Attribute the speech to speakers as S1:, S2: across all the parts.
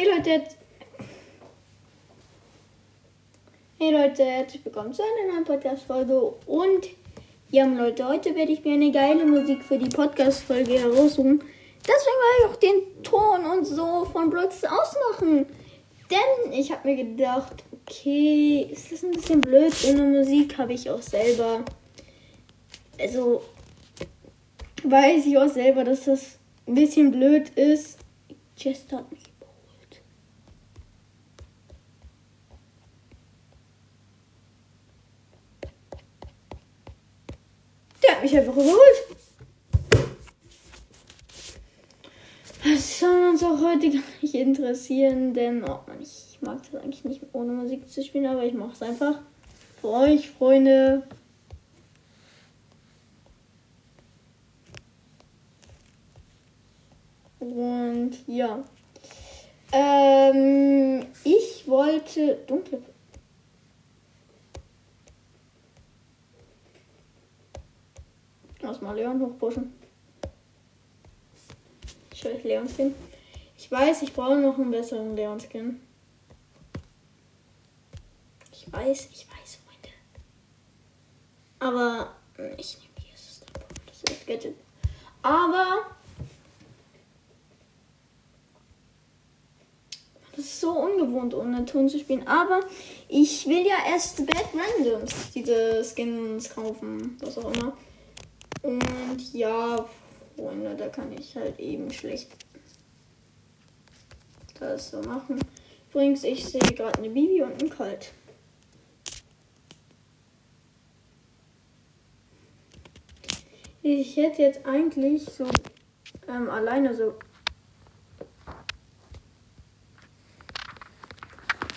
S1: Hey Leute. Hey Leute, herzlich willkommen zu einer neuen Podcast-Folge. Und ja, Leute, heute werde ich mir eine geile Musik für die Podcast-Folge heraussuchen. Deswegen werde ich auch den Ton und so von Brooks ausmachen. Denn ich habe mir gedacht, okay, ist das ein bisschen blöd ohne Musik, habe ich auch selber. Also weiß ich auch selber, dass das ein bisschen blöd ist. Chester hat mich hat mich einfach überholt. Das soll uns auch heute gar nicht interessieren, denn oh Mann, ich mag das eigentlich nicht ohne Musik zu spielen, aber ich mache es einfach für euch, Freunde. Und ja. Ähm, ich wollte dunkle. Lass mal Leon hochpushen. Scheiß Leon Skin. Ich weiß, ich brauche noch einen besseren Leon Skin. Ich weiß, ich weiß, Freunde. Aber ich nehme dieses Das ist Gadget. Aber Das ist so ungewohnt, ohne Ton zu spielen. Aber ich will ja erst Bad Randoms, diese Skins kaufen, was auch immer. Und ja, Freunde, da kann ich halt eben schlecht das so machen. Übrigens, ich sehe gerade eine Bibi und einen Colt. Ich hätte jetzt eigentlich so ähm, alleine so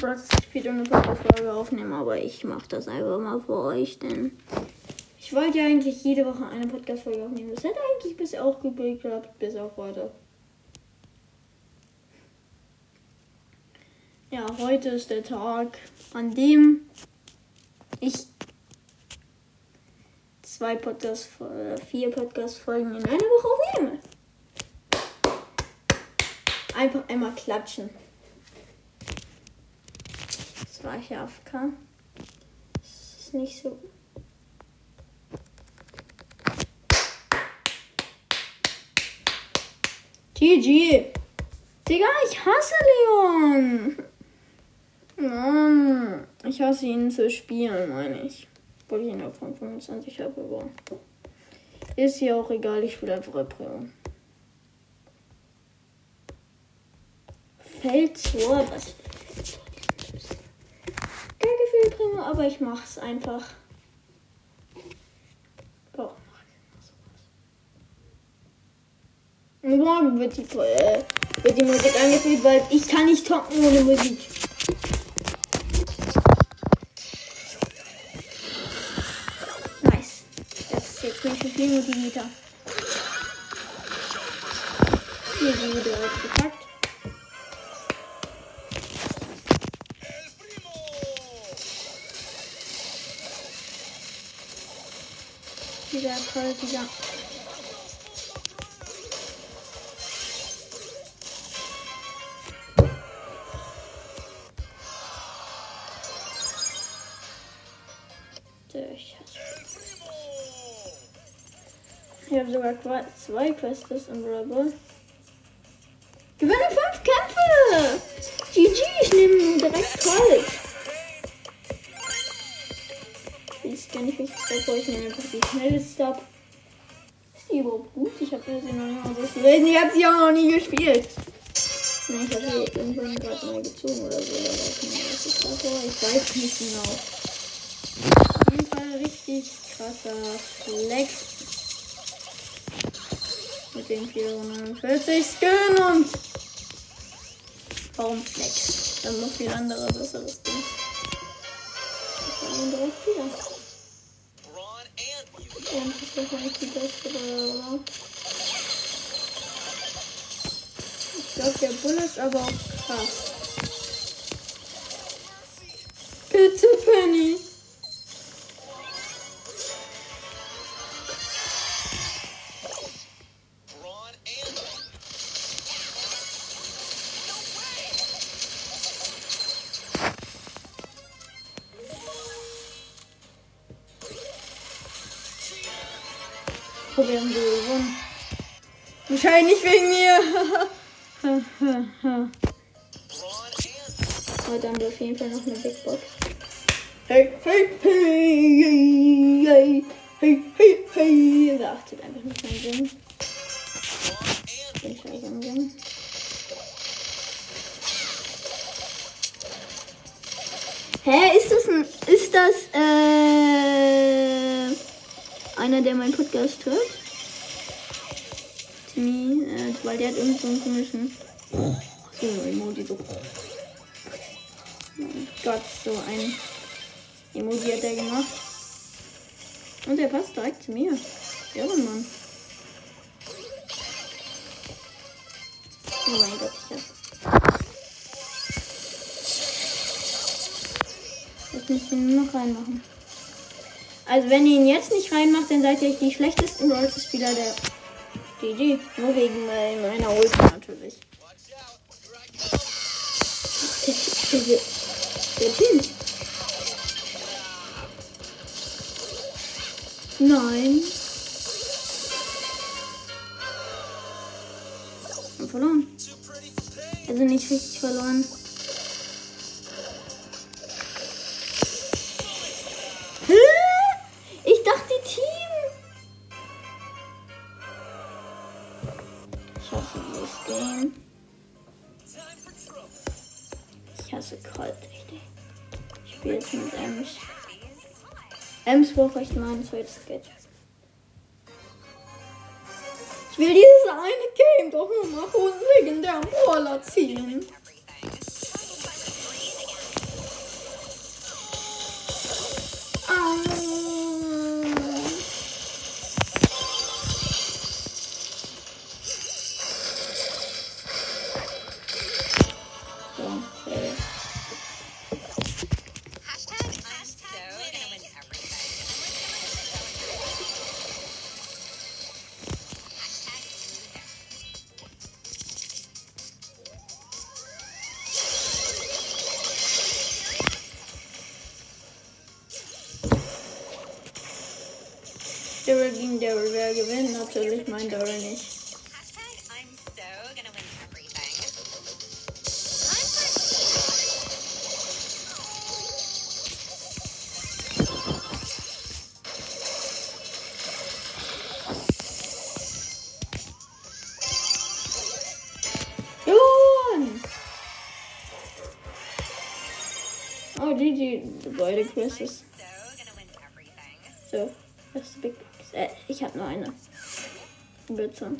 S1: Bros. Speed eine Podcast-Folge aufnehmen, aber ich mache das einfach mal für euch, denn ich wollte ja eigentlich jede Woche eine Podcast-Folge aufnehmen. Das hätte eigentlich bisher auch gut geklappt, bis auf heute. Ja, heute ist der Tag, an dem ich zwei Podcast, vier Podcast-Folgen in einer Woche aufnehme. Einfach einmal klatschen war ich AFK. Das ist nicht so. GG. Digga, ich hasse Leon. Mann. Ich hasse ihn zu spielen, meine ich. Obwohl ich ihn auch von 25 habe, aber. Ist ja auch egal, ich spiele einfach Reprio. Fällt vor, was Gefühl bringe, aber ich mache es einfach. Warum mache ich sowas? Morgen wird die, äh, wird die Musik angefühlt, weil ich kann nicht toppen ohne Musik. Nice. Jetzt, jetzt bin ich für viel motivierter. Hier die direkt gepackt. Wieder toll, dieser. Ich habe sogar zwei Quests im Rebel. Gewinne fünf Kämpfe! GG, ich nehme direkt Colt. Jetzt kann ich mich bevor ich mir einfach die schnellste ab. Ist die überhaupt gut? Ich habe sie noch nicht mal so gespielt. Ich habe sie auch noch nie gespielt. Nein, ich habe sie irgendwann gerade mal gezogen oder so. Ich weiß nicht genau. Auf jeden Fall richtig krasser Flex. Mit dem 449 Skin und. Warum Flex? Dann noch viel andere besseres Ding. Ich habe ihn direkt wieder. Und das ist wahrscheinlich die beste? Ich glaube, der Bull ist aber auch krass. Bitte, Penny. So gewonnen. Wahrscheinlich wegen mir. Aber dann haben wir auf jeden Fall noch eine Big Box. Hey, hey, hey, hey, hey, hey, hey. Achtet einfach nicht mein Sinn. Den Scheiß am Sinn. Hä, ist das ein, ist das, äh, einer, der meinen Podcast hört? Timmy, äh, weil der hat irgend so einen komischen, so ein Emoji, so. Mein Gott, so ein Emoji hat er gemacht. Und der passt direkt zu mir. Irrenmann. Oh mein Gott, ich hab. Jetzt müssen wir noch reinmachen. Also wenn ihr ihn jetzt nicht reinmacht, dann seid ihr die schlechtesten Rolls-Spieler der GG. Nur wegen meiner Ulti natürlich. Der, der, der Team. Nein. Und verloren. Also nicht richtig verloren. Ems braucht echt mal ein zweites Gadget. Ich will dieses eine Game doch nur mal für einen legendären Brawler ziehen. Daryl gegen Daryl. Wer gewinnt? Natürlich mein Daryl nicht. Oh, GG.
S2: Gonna win everything.
S1: So, das ist Big äh, Ich habe nur eine. Bitte.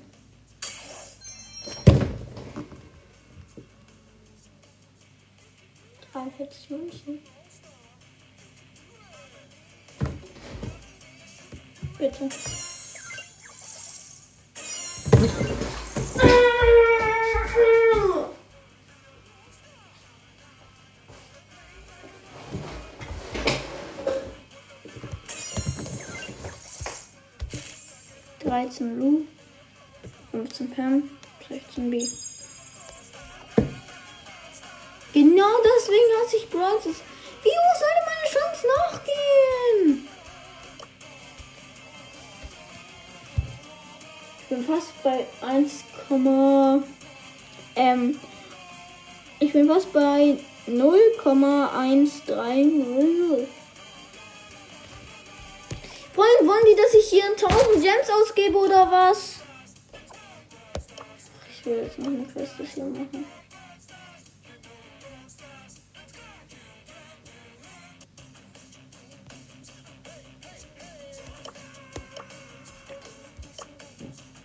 S1: Dreiundvierzig München. Bitte. Dreizehn Lu, 15 Pam, 16 B. Genau deswegen hasse ich Bronzes. Wie hoch sollte meine Chance nachgehen? Ich bin fast bei 1, ähm, ich bin fast bei 0,1300. Wollen, wollen die, dass ich hier 1000 Gems ausgebe oder was? Ich will jetzt noch eine Quest hier machen.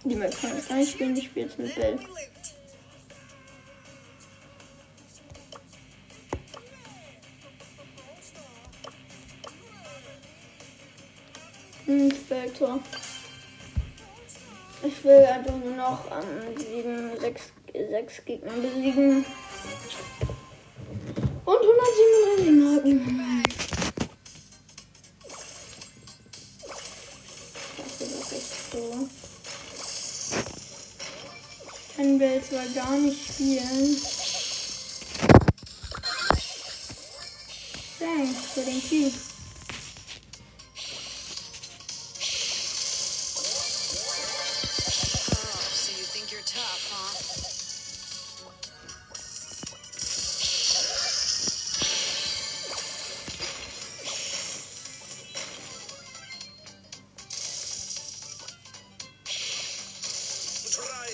S1: Die Map kann ich gar nicht spielen, ich spiele jetzt mit Bell. Noch ähm, sieben, sechs, sechs Gegner besiegen. Und 137 Marken. Das ist echt so. Ich kann Bell zwar gar nicht spielen. Thanks für den Typ.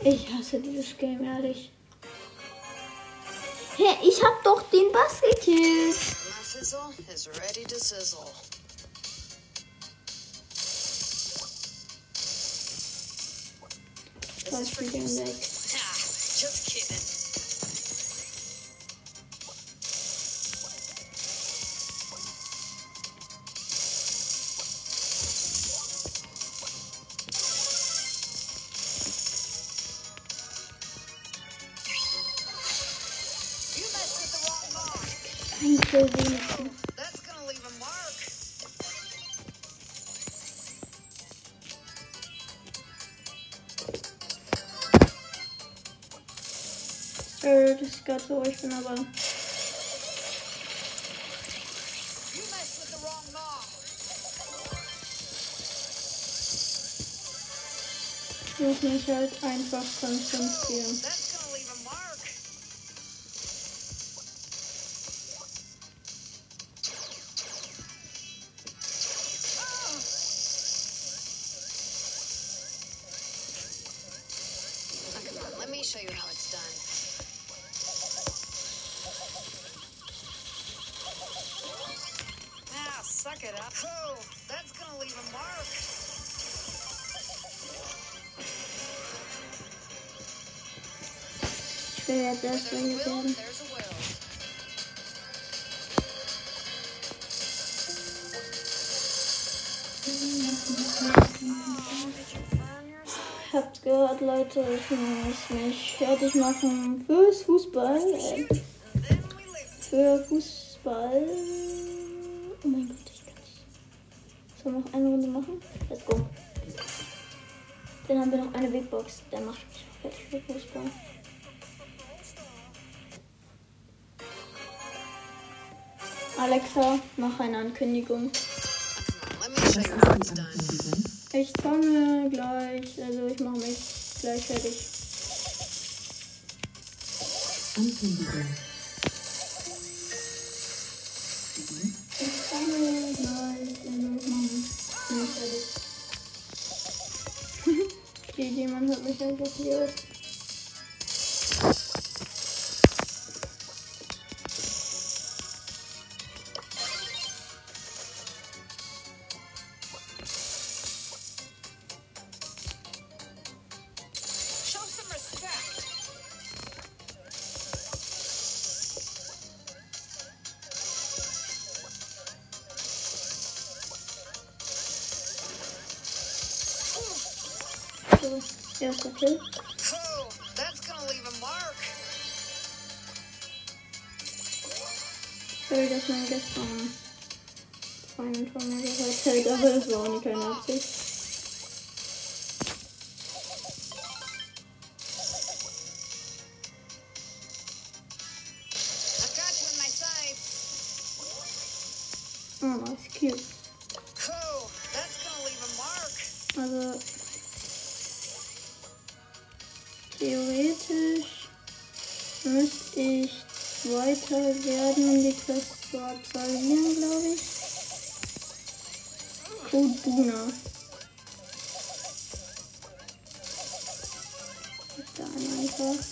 S1: Ich hasse dieses Game, ehrlich. Hä, ich hab doch den Bass gekillt. Was für den weg.
S2: Mark.
S1: Ein Kill wenigstens.
S2: That's gonna leave a mark.
S1: Äh, das ist gerade so, ich bin aber.
S2: You messed with the wrong mark.
S1: Ich muss mich halt einfach konzentrieren.
S2: That's gonna
S1: Ich will jetzt erst
S2: There's a
S1: welche
S2: will,
S1: werden. hab's gehört, Leute, ich muss mich fertig machen fürs Fußball. Äh, für Fußball. Oh mein Gott, ich kann nicht. Sollen wir noch eine Runde machen? Let's go. Dann haben wir noch eine Big Box. Dann mach ich mich fertig für Fußball. Alexa, mach eine Ankündigung. Ich komme gleich, also ich mache mich gleich fertig.
S3: Ankündigung.
S1: Ich komme gleich, also ich mache mich gleich fertig. Okay, jemand hat mich einfach hier. So, erster Kill.
S2: Oh, that's gonna leave a mark.
S1: Sorry, dass man gestern Freundin von mir gehört hat, aber das war auch nicht keine Einer einfach.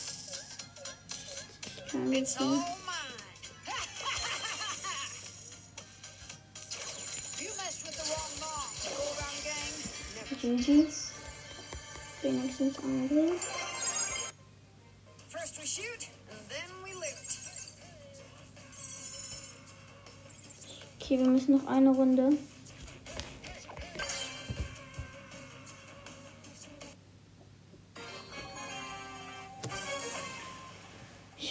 S1: Ich kann
S2: It's
S1: jetzt
S2: all
S1: nicht.
S2: mine. you messed with the wrong mark. Go around gang. Never.
S1: GG's. Wenigstens Angriff.
S2: First we shoot, and then we loot.
S1: Okay, wir müssen noch eine Runde.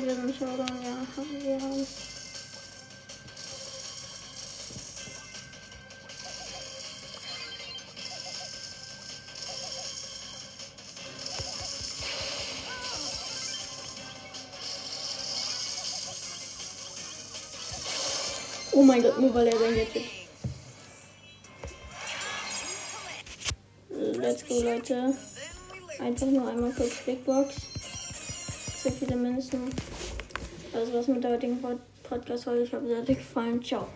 S1: Wir werden Showdown, ja, haben wir haben. Oh mein Gott, nur weil er sein Gadget. Let's go, Leute. Einfach nur einmal kurz Big Box. So viele Münzen. Das war's mit der heutigen Pod- Podcast-Folge. Ich hoffe, es hat euch gefallen. Ciao.